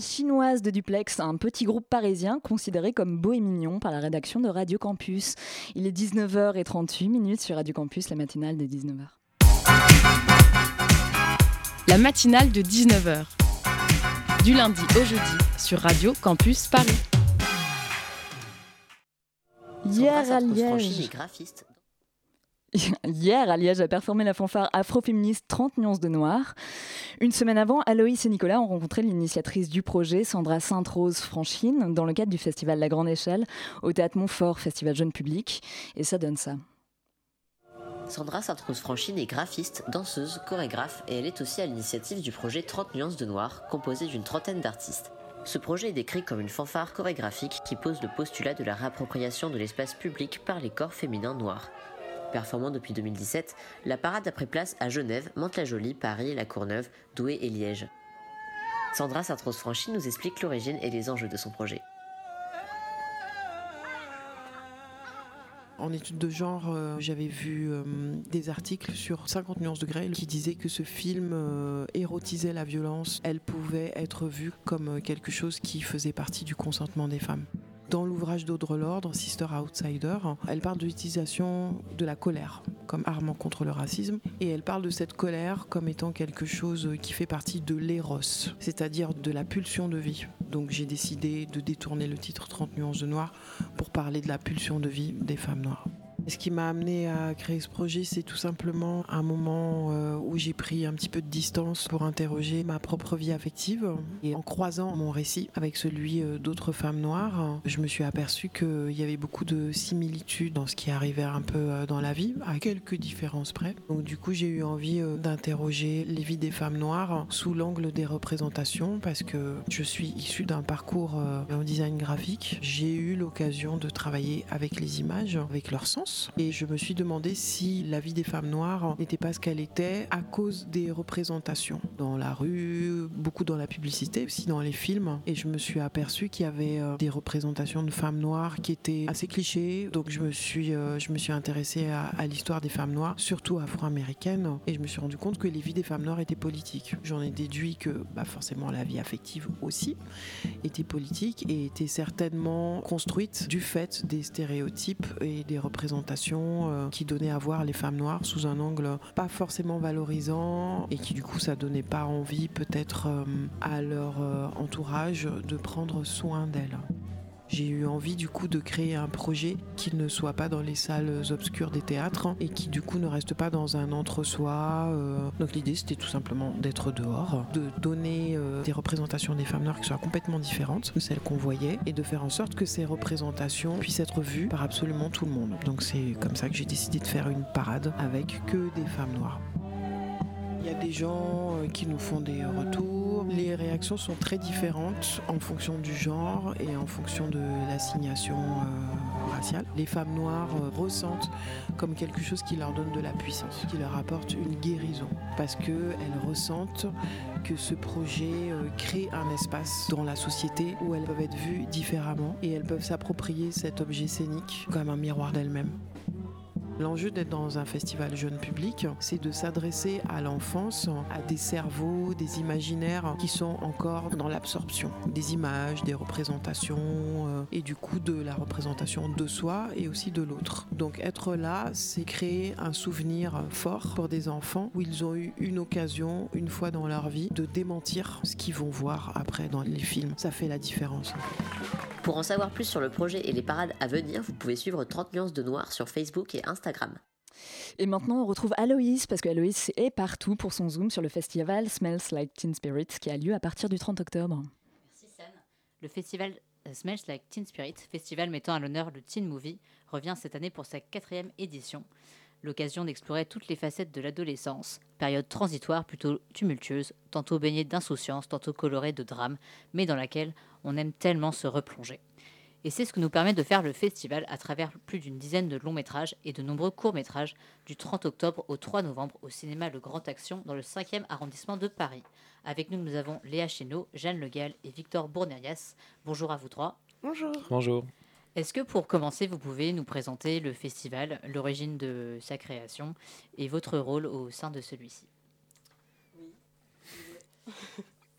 Chinoise de Duplex, un petit groupe parisien considéré comme beau et mignon par la rédaction de Radio Campus. Il est 19h38 minutes sur Radio Campus, la matinale des 19h. La matinale de 19h. Du lundi au jeudi sur Radio Campus Paris. Hier à Liège. Hier, à Liège a performé la fanfare afroféministe 30 nuances de noir. Une semaine avant, Aloïs et Nicolas ont rencontré l'initiatrice du projet, Sandra Sainte-Rose Franchine, dans le cadre du festival La Grande Échelle, au Théâtre Montfort, festival jeune public. Et ça donne ça. Sandra Sainte-Rose Franchine est graphiste, danseuse, chorégraphe et elle est aussi à l'initiative du projet 30 nuances de noir, composé d'une trentaine d'artistes. Ce projet est décrit comme une fanfare chorégraphique qui pose le postulat de la réappropriation de l'espace public par les corps féminins noirs. Performant depuis 2017, la parade a pris place à Genève, Mantes-la-Jolie, Paris, La Courneuve, Douai et Liège. Sandra Sartros-Franchi nous explique l'origine et les enjeux de son projet. En études de genre, euh, j'avais vu euh, des articles sur 50 nuances de Grey qui disaient que ce film euh, érotisait la violence. Elle pouvait être vue comme quelque chose qui faisait partie du consentement des femmes. Dans l'ouvrage d'Audre Lordre, Sister Outsider, elle parle de l'utilisation de la colère comme arme contre le racisme et elle parle de cette colère comme étant quelque chose qui fait partie de l'éros, c'est-à-dire de la pulsion de vie. Donc j'ai décidé de détourner le titre 30 nuances de noir pour parler de la pulsion de vie des femmes noires. Ce qui m'a amené à créer ce projet, c'est tout simplement un moment euh, où j'ai pris un petit peu de distance pour interroger ma propre vie affective. Et en croisant mon récit avec celui euh, d'autres femmes noires, je me suis aperçue qu'il y avait beaucoup de similitudes dans ce qui arrivait un peu euh, dans la vie, à quelques différences près. Donc du coup, j'ai eu envie d'interroger les vies des femmes noires sous l'angle des représentations parce que je suis issue d'un parcours en design graphique. J'ai eu l'occasion de travailler avec les images, avec leur sens et je me suis demandé si la vie des femmes noires n'était pas ce qu'elle était à cause des représentations dans la rue, beaucoup dans la publicité, aussi dans les films. Et je me suis aperçu qu'il y avait euh, des représentations de femmes noires qui étaient assez clichés. Donc je me suis, euh, je me suis intéressée à, l'histoire des femmes noires, surtout afro-américaines. Et je me suis rendu compte que les vies des femmes noires étaient politiques. J'en ai déduit que bah, forcément la vie affective aussi était politique et était certainement construite du fait des stéréotypes et des représentations euh, qui donnait à voir les femmes noires sous un angle pas forcément valorisant et qui du coup ça donnait pas envie peut-être euh, à leur euh, entourage de prendre soin d'elles. J'ai eu envie du coup de créer un projet qui ne soit pas dans les salles obscures des théâtres et qui du coup ne reste pas dans un entre-soi. Euh. Donc l'idée c'était tout simplement d'être dehors, de donner euh, des représentations des femmes noires qui soient complètement différentes de celles qu'on voyait et de faire en sorte que ces représentations puissent être vues par absolument tout le monde. Donc c'est comme ça que j'ai décidé de faire une parade avec que des femmes noires. Il y a des gens euh, qui nous font des retours. Les réactions sont très différentes en fonction du genre et en fonction de l'assignation euh, raciale. Les femmes noires euh, ressentent comme quelque chose qui leur donne de la puissance, qui leur apporte une guérison, parce qu'elles ressentent que ce projet crée un espace dans la société où elles peuvent être vues différemment et elles peuvent s'approprier cet objet scénique comme un miroir d'elles-mêmes. L'enjeu d'être dans un festival jeune public, c'est de s'adresser à l'enfance, à des cerveaux, des imaginaires qui sont encore dans l'absorption des images, des représentations euh, et du coup de la représentation de soi et aussi de l'autre. Donc être là, c'est créer un souvenir fort pour des enfants où ils ont eu une occasion, une fois dans leur vie, de démentir ce qu'ils vont voir après dans les films. Ça fait la différence. Pour en savoir plus sur le projet et les parades à venir, vous pouvez suivre 30 nuances de noir sur Facebook et Instagram. Et maintenant, on retrouve Aloïs, parce qu'Aloïs est partout pour son zoom sur le festival Smells Like Teen Spirit, qui a lieu à partir du 30 octobre. Merci Sam. Le festival euh, Smells Like Teen Spirit, festival mettant à l'honneur le teen movie, revient cette année pour sa quatrième édition. L'occasion d'explorer toutes les facettes de l'adolescence, période transitoire plutôt tumultueuse, tantôt baignée d'insouciance, tantôt colorée de drame, mais dans laquelle on aime tellement se replonger. Et c'est ce que nous permet de faire le festival à travers plus d'une dizaine de longs métrages et de nombreux courts métrages du 30 octobre au 3 novembre au cinéma Le Grand Action dans le 5e arrondissement de Paris. Avec nous, nous avons Léa Chénaud, Jeanne Legal et Victor Bournerias. Bonjour à vous trois. Bonjour. Bonjour. Est-ce que pour commencer, vous pouvez nous présenter le festival, l'origine de sa création et votre rôle au sein de celui-ci? Oui.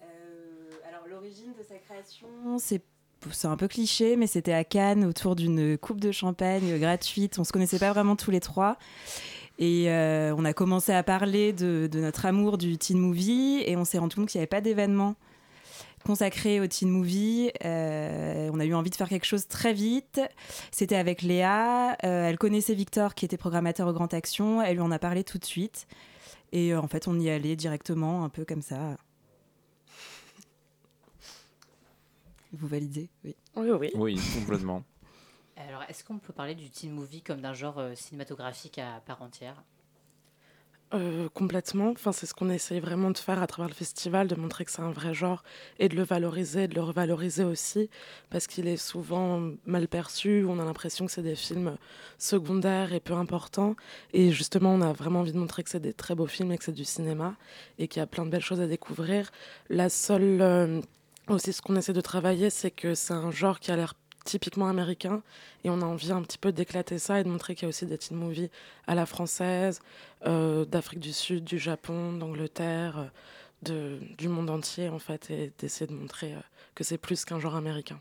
Euh, alors l'origine de sa création, c'est un peu cliché, mais c'était à Cannes autour d'une coupe de champagne gratuite. On se connaissait pas vraiment tous les trois. Et euh, on a commencé à parler de, notre amour du teen movie et on s'est rendu compte qu'il n'y avait pas d'événement consacré au teen movie. Euh, on a eu envie de faire quelque chose très vite. C'était avec Léa. Euh, elle connaissait Victor qui était programmateur au Grand Action. Elle lui en a parlé tout de suite. Et en fait, on y allait directement, un peu comme ça. Vous validez Oui. Oui, oui. Oui, complètement. Alors, est-ce qu'on peut parler du teen movie comme d'un genre euh, cinématographique à part entière? Euh, complètement. Enfin, c'est ce qu'on essaye vraiment de faire à travers le festival, de montrer que c'est un vrai genre et de le valoriser, de le revaloriser aussi, parce qu'il est souvent mal perçu. On a l'impression que c'est des films secondaires et peu importants. Et justement, on a vraiment envie de montrer que c'est des très beaux films et que c'est du cinéma et qu'il y a plein de belles choses à découvrir. La seule euh, aussi, ce qu'on essaie de travailler, c'est que c'est un genre qui a l'air typiquement américains. Et on a envie un petit peu d'éclater ça et de montrer qu'il y a aussi des teen movies à la française, euh, d'Afrique du Sud, du Japon, d'Angleterre, euh, du monde entier, en fait, et d'essayer de montrer euh, que c'est plus qu'un genre américain.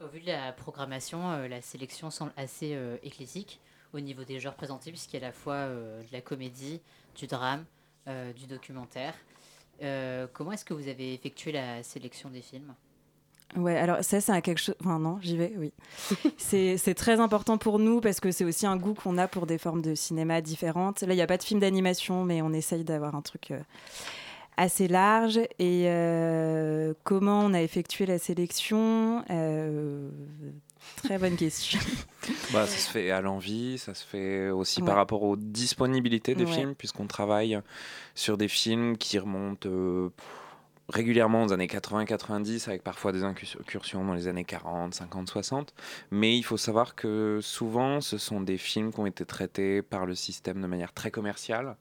Au vu de la programmation, la sélection semble assez éclectique au niveau des genres présentés, puisqu'il y a à la fois de la comédie, du drame, du documentaire. Comment est-ce que vous avez effectué la sélection des films? Ouais, alors ça, c'est un quelque chose. Enfin, non, j'y vais, oui. c'est très important pour nous parce que c'est aussi un goût qu'on a pour des formes de cinéma différentes. Là, il n'y a pas de film d'animation, mais on essaye d'avoir un truc euh, assez large. Et euh, comment on a effectué la sélection Euh, Très bonne question. Bah, ça se fait à l'envie, ça se fait aussi par rapport aux disponibilités des Ouais. films, puisqu'on travaille sur des films qui remontent euh, régulièrement aux années 80-90, avec parfois des incursions dans les années 40, 50, 60. Mais il faut savoir que souvent, ce sont des films qui ont été traités par le système de manière très commerciale.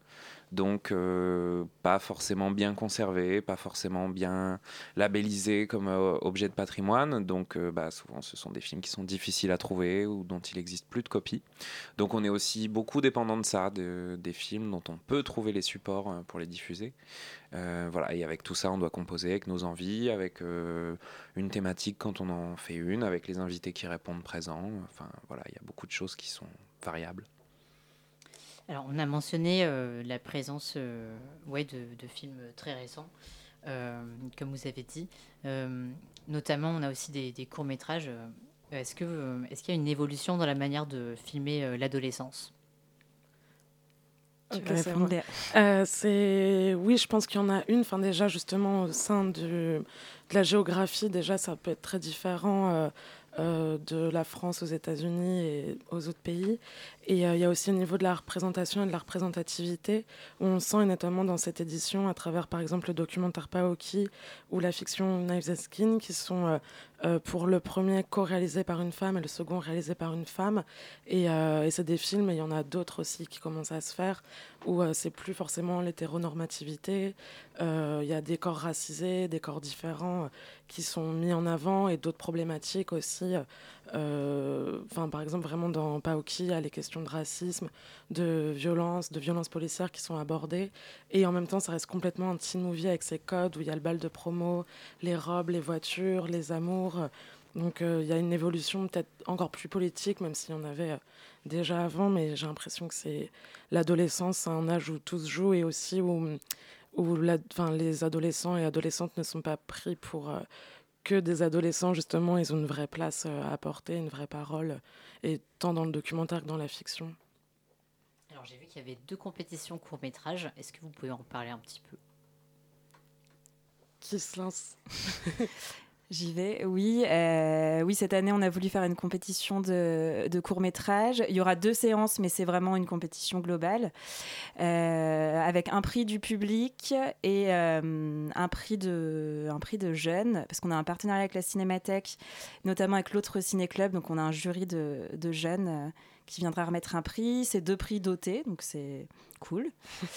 Donc, euh, pas forcément bien conservés, pas forcément bien labellisés comme euh, objet de patrimoine. Donc, euh, bah, souvent, ce sont des films qui sont difficiles à trouver ou dont il n'existe plus de copies. Donc, on est aussi beaucoup dépendant de ça, de- des films dont on peut trouver les supports euh, pour les diffuser. Voilà, et avec tout ça, on doit composer avec nos envies, avec une thématique quand on en fait une, avec les invités qui répondent présents. Enfin, voilà, il y a beaucoup de choses qui sont variables. Alors, on a mentionné euh, la présence euh, ouais, de, de films très récents, euh, comme vous avez dit. Euh, notamment, on a aussi des, des courts-métrages. Est-ce que, est-ce qu'il y a une évolution dans la manière de filmer euh, l'adolescence? Tu Ok, veux c'est répondre, vrai. Euh, c'est oui, je pense qu'il y en a une. Enfin, déjà justement au sein du- de la géographie, déjà ça peut être très différent euh, euh, de la France aux États-Unis et aux autres pays. Et euh, il y a aussi au niveau de la représentation et de la représentativité, où on sent et notamment dans cette édition, à travers par exemple le documentaire Paoki ou la fiction Knives and Skin, qui sont euh, euh, pour le premier co-réalisé par une femme et le second réalisé par une femme. Et, c'est des films, et il y en a d'autres aussi qui commencent à se faire, où c'est plus forcément l'hétéronormativité. Il y a des corps racisés, des corps différents qui sont mis en avant, et d'autres problématiques aussi. Euh, Enfin, par exemple, vraiment dans Paoki, il y a les questions de racisme, de violence, de violence policière qui sont abordées. Et en même temps, ça reste complètement un teen movie avec ses codes, où il y a le bal de promo, les robes, les voitures, les amours. Donc euh, il y a une évolution peut-être encore plus politique, même s'il y en avait euh, déjà avant, mais j'ai l'impression que c'est l'adolescence, un âge où tout se joue et aussi où, les adolescents et adolescentes ne sont pas pris pour que des adolescents, justement, ils ont une vraie place euh, à apporter, une vraie parole, et tant dans le documentaire que dans la fiction. Alors, j'ai vu qu'il y avait deux compétitions courts-métrages. Est-ce que vous pouvez en parler un petit peu? Qui se lance? J'y vais, oui. Euh, oui, cette année, on a voulu faire une compétition de, de court-métrage. Il y aura deux séances, mais c'est vraiment une compétition globale, euh, avec un prix du public et euh, un, prix de, un prix de jeunes, parce qu'on a un partenariat avec la Cinémathèque, notamment avec l'autre ciné-club. Donc, on a un jury de, de jeunes qui viendra remettre un prix. C'est deux prix dotés, donc c'est cool.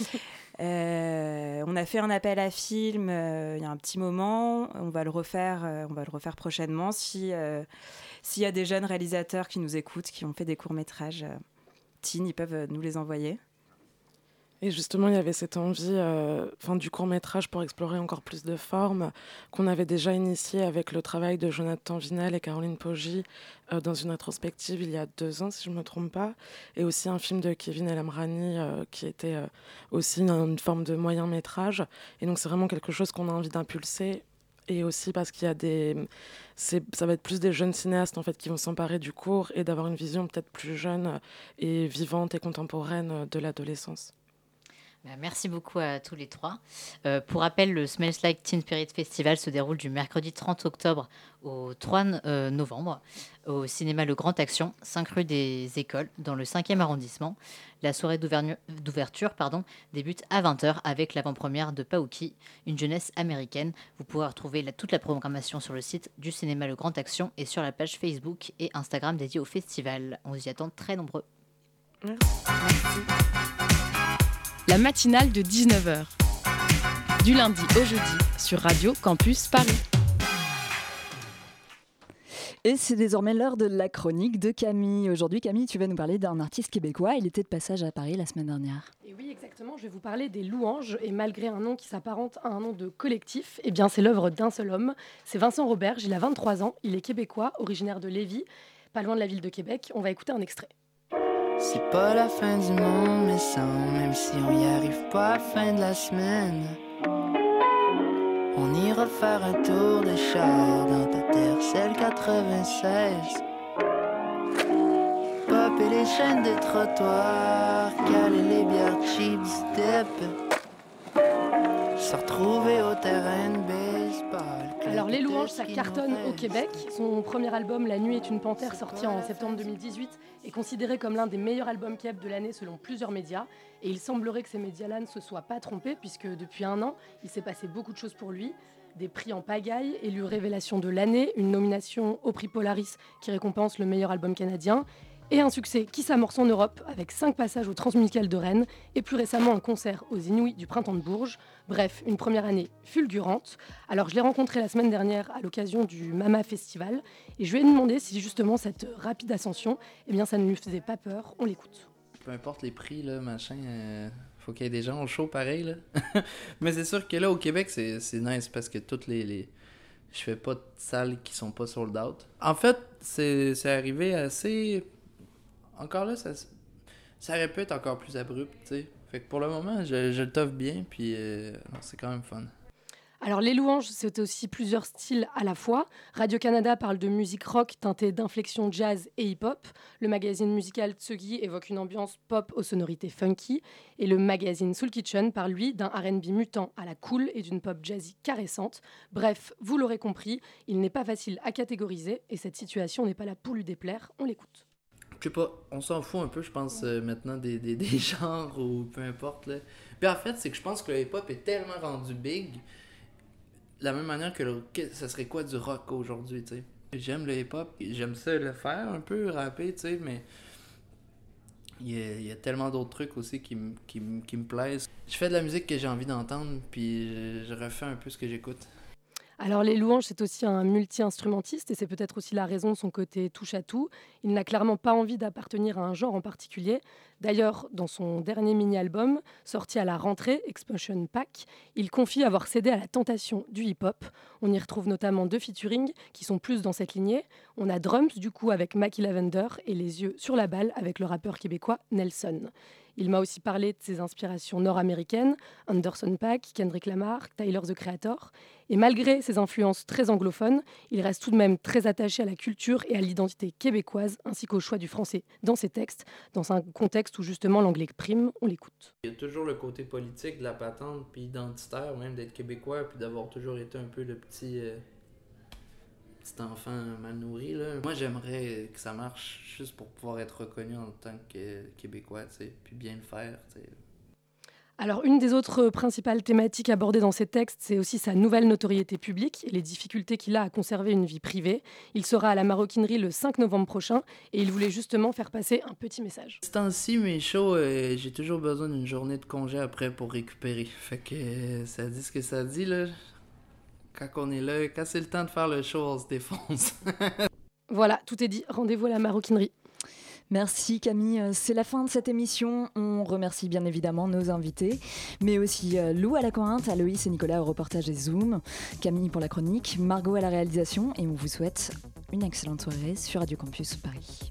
Euh, on a fait un appel à film euh, il y a un petit moment. On va le refaire, euh, on va le refaire prochainement. Si s'il y a des jeunes réalisateurs qui nous écoutent, qui ont fait des courts métrages, teen, ils peuvent nous les envoyer. Et justement, il y avait cette envie euh, enfin, du court métrage pour explorer encore plus de formes qu'on avait déjà initié avec le travail de Jonathan Vinel et Caroline Poggi euh, dans une rétrospective il y a deux ans, si je ne me trompe pas. Et aussi un film de Kevin El Amrani euh, qui était aussi une, forme de moyen métrage. Et donc, c'est vraiment quelque chose qu'on a envie d'impulser. Et aussi parce qu'il y a des. Ça va être plus des jeunes cinéastes en fait qui vont s'emparer du cours et d'avoir une vision peut-être plus jeune et vivante et contemporaine de l'adolescence. Bah, Merci beaucoup à tous les trois. Euh, pour rappel, le Smells Like Teen Spirit Festival se déroule du mercredi 30 octobre au 3 euh, novembre au cinéma Le Grand Action, 5 rue des Écoles, dans le 5e arrondissement. La soirée d'ouverture débute à 20h avec l'avant-première de Paouki, une jeunesse américaine. Vous pourrez retrouver toute la programmation sur le site du cinéma Le Grand Action et sur la page Facebook et Instagram dédiée au festival. On vous y attend très nombreux. La matinale de 19h. Du lundi au jeudi sur Radio Campus Paris. Et c'est désormais l'heure de la chronique de Camille. Aujourd'hui, Camille, tu vas nous parler d'un artiste québécois. Il était de passage à Paris la semaine dernière. Et oui, exactement. Je vais vous parler des Louanges. Et malgré un nom qui s'apparente à un nom de collectif, eh bien, c'est l'œuvre d'un seul homme. C'est Vincent Robert. Il a 23 ans. Il est québécois, originaire de Lévis, pas loin de la ville de Québec. On va écouter un extrait. C'est pas la fin du monde, mais sans, même si on y arrive pas à fin de la semaine. On ira faire un tour de char dans ta terre, celle 96. Popper les chaînes des trottoirs, caler les bières cheap dep. Se retrouver au terrain de. Alors les louanges, ça cartonne au Québec. Son premier album, La nuit est une panthère, sorti en septembre 2018, est considéré comme l'un des meilleurs albums Keb de l'année selon plusieurs médias. Et il semblerait que ces médias-là ne se soient pas trompés, puisque depuis un an, il s'est passé beaucoup de choses pour lui. Des prix en pagaille, élu révélation de l'année, une nomination au prix Polaris qui récompense le meilleur album canadien, et un succès qui s'amorce en Europe avec cinq passages au Transmusical de Rennes et plus récemment un concert aux Inouïs du Printemps de Bourges. Bref, une première année fulgurante. Alors je l'ai rencontré la semaine dernière à l'occasion du Mama Festival et je lui ai demandé si justement cette rapide ascension, eh bien ça ne lui faisait pas peur. On l'écoute. Peu importe les prix, là, machin, euh, faut qu'il y ait des gens au show pareil. Là. Mais c'est sûr que là au Québec, c'est nice parce que toutes les, les... Je fais pas de salles qui sont pas sold out. En fait, c'est arrivé assez encore là, ça, ça aurait pu être encore plus abrupt, tu sais. Fait que pour le moment, je, le toffe bien, puis euh, c'est quand même fun. Alors les louanges, c'est aussi plusieurs styles à la fois. Radio-Canada parle de musique rock teintée d'inflexion jazz et hip-hop. Le magazine musical Tsugi évoque une ambiance pop aux sonorités funky. Et le magazine Soul Kitchen parle, lui, d'un R&B mutant à la cool et d'une pop jazzy caressante. Bref, vous l'aurez compris, il n'est pas facile à catégoriser et cette situation n'est pas là pour lui déplaire. On l'écoute. Je sais pas, on s'en fout un peu, je pense, euh, maintenant des, des, des genres ou peu importe. Là. Puis en fait, c'est que je pense que le hip-hop est tellement rendu big, de la même manière que, le, que ça serait quoi du rock aujourd'hui, tu sais? J'aime le hip-hop, j'aime ça le faire un peu, rapper, tu sais, mais il y, a, il y a tellement d'autres trucs aussi qui, qui, qui me plaisent. Je fais de la musique que j'ai envie d'entendre, puis je, je refais un peu ce que j'écoute. Alors les louanges, c'est aussi un multi-instrumentiste et c'est peut-être aussi la raison de son côté touche à tout. Il n'a clairement pas envie d'appartenir à un genre en particulier. D'ailleurs, dans son dernier mini-album, sorti à la rentrée, Expansion Pack, il confie avoir cédé à la tentation du hip-hop. On y retrouve notamment deux featuring qui sont plus dans cette lignée. On a Drums du coup avec Mackie Lavender et Les yeux sur la balle avec le rappeur québécois Nelson. Il m'a aussi parlé de ses inspirations nord-américaines, Anderson Paak, Kendrick Lamar, Tyler the Creator. Et malgré ses influences très anglophones, il reste tout de même très attaché à la culture et à l'identité québécoise, ainsi qu'au choix du français dans ses textes, dans un contexte où justement l'anglais prime, on l'écoute. Il y a toujours le côté politique de la patente, puis identitaire, même d'être québécois, puis d'avoir toujours été un peu le petit, euh, petit enfant mal nourri. Là. Moi, j'aimerais que ça marche juste pour pouvoir être reconnu en tant que québécois, tu sais, puis bien le faire. Alors, une des autres principales thématiques abordées dans ces textes, c'est aussi sa nouvelle notoriété publique et les difficultés qu'il a à conserver une vie privée. Il sera à la maroquinerie le 5 novembre prochain et il voulait justement faire passer un petit message. Ce temps-ci, mes shows, euh, j'ai toujours besoin d'une journée de congé après pour récupérer. Fait que euh, ça dit ce que ça dit, là. Quand on est là, quand c'est le temps de faire le show, on se défonce. Voilà, tout est dit. Rendez-vous à la maroquinerie. Merci Camille, Euh, c'est la fin de cette émission. On remercie bien évidemment nos invités, mais aussi euh, Lou à la Cointe, Aloïs et Nicolas au reportage des Zoom, Camille pour la chronique, Margot à la réalisation et on vous souhaite une excellente soirée sur Radio Campus Paris.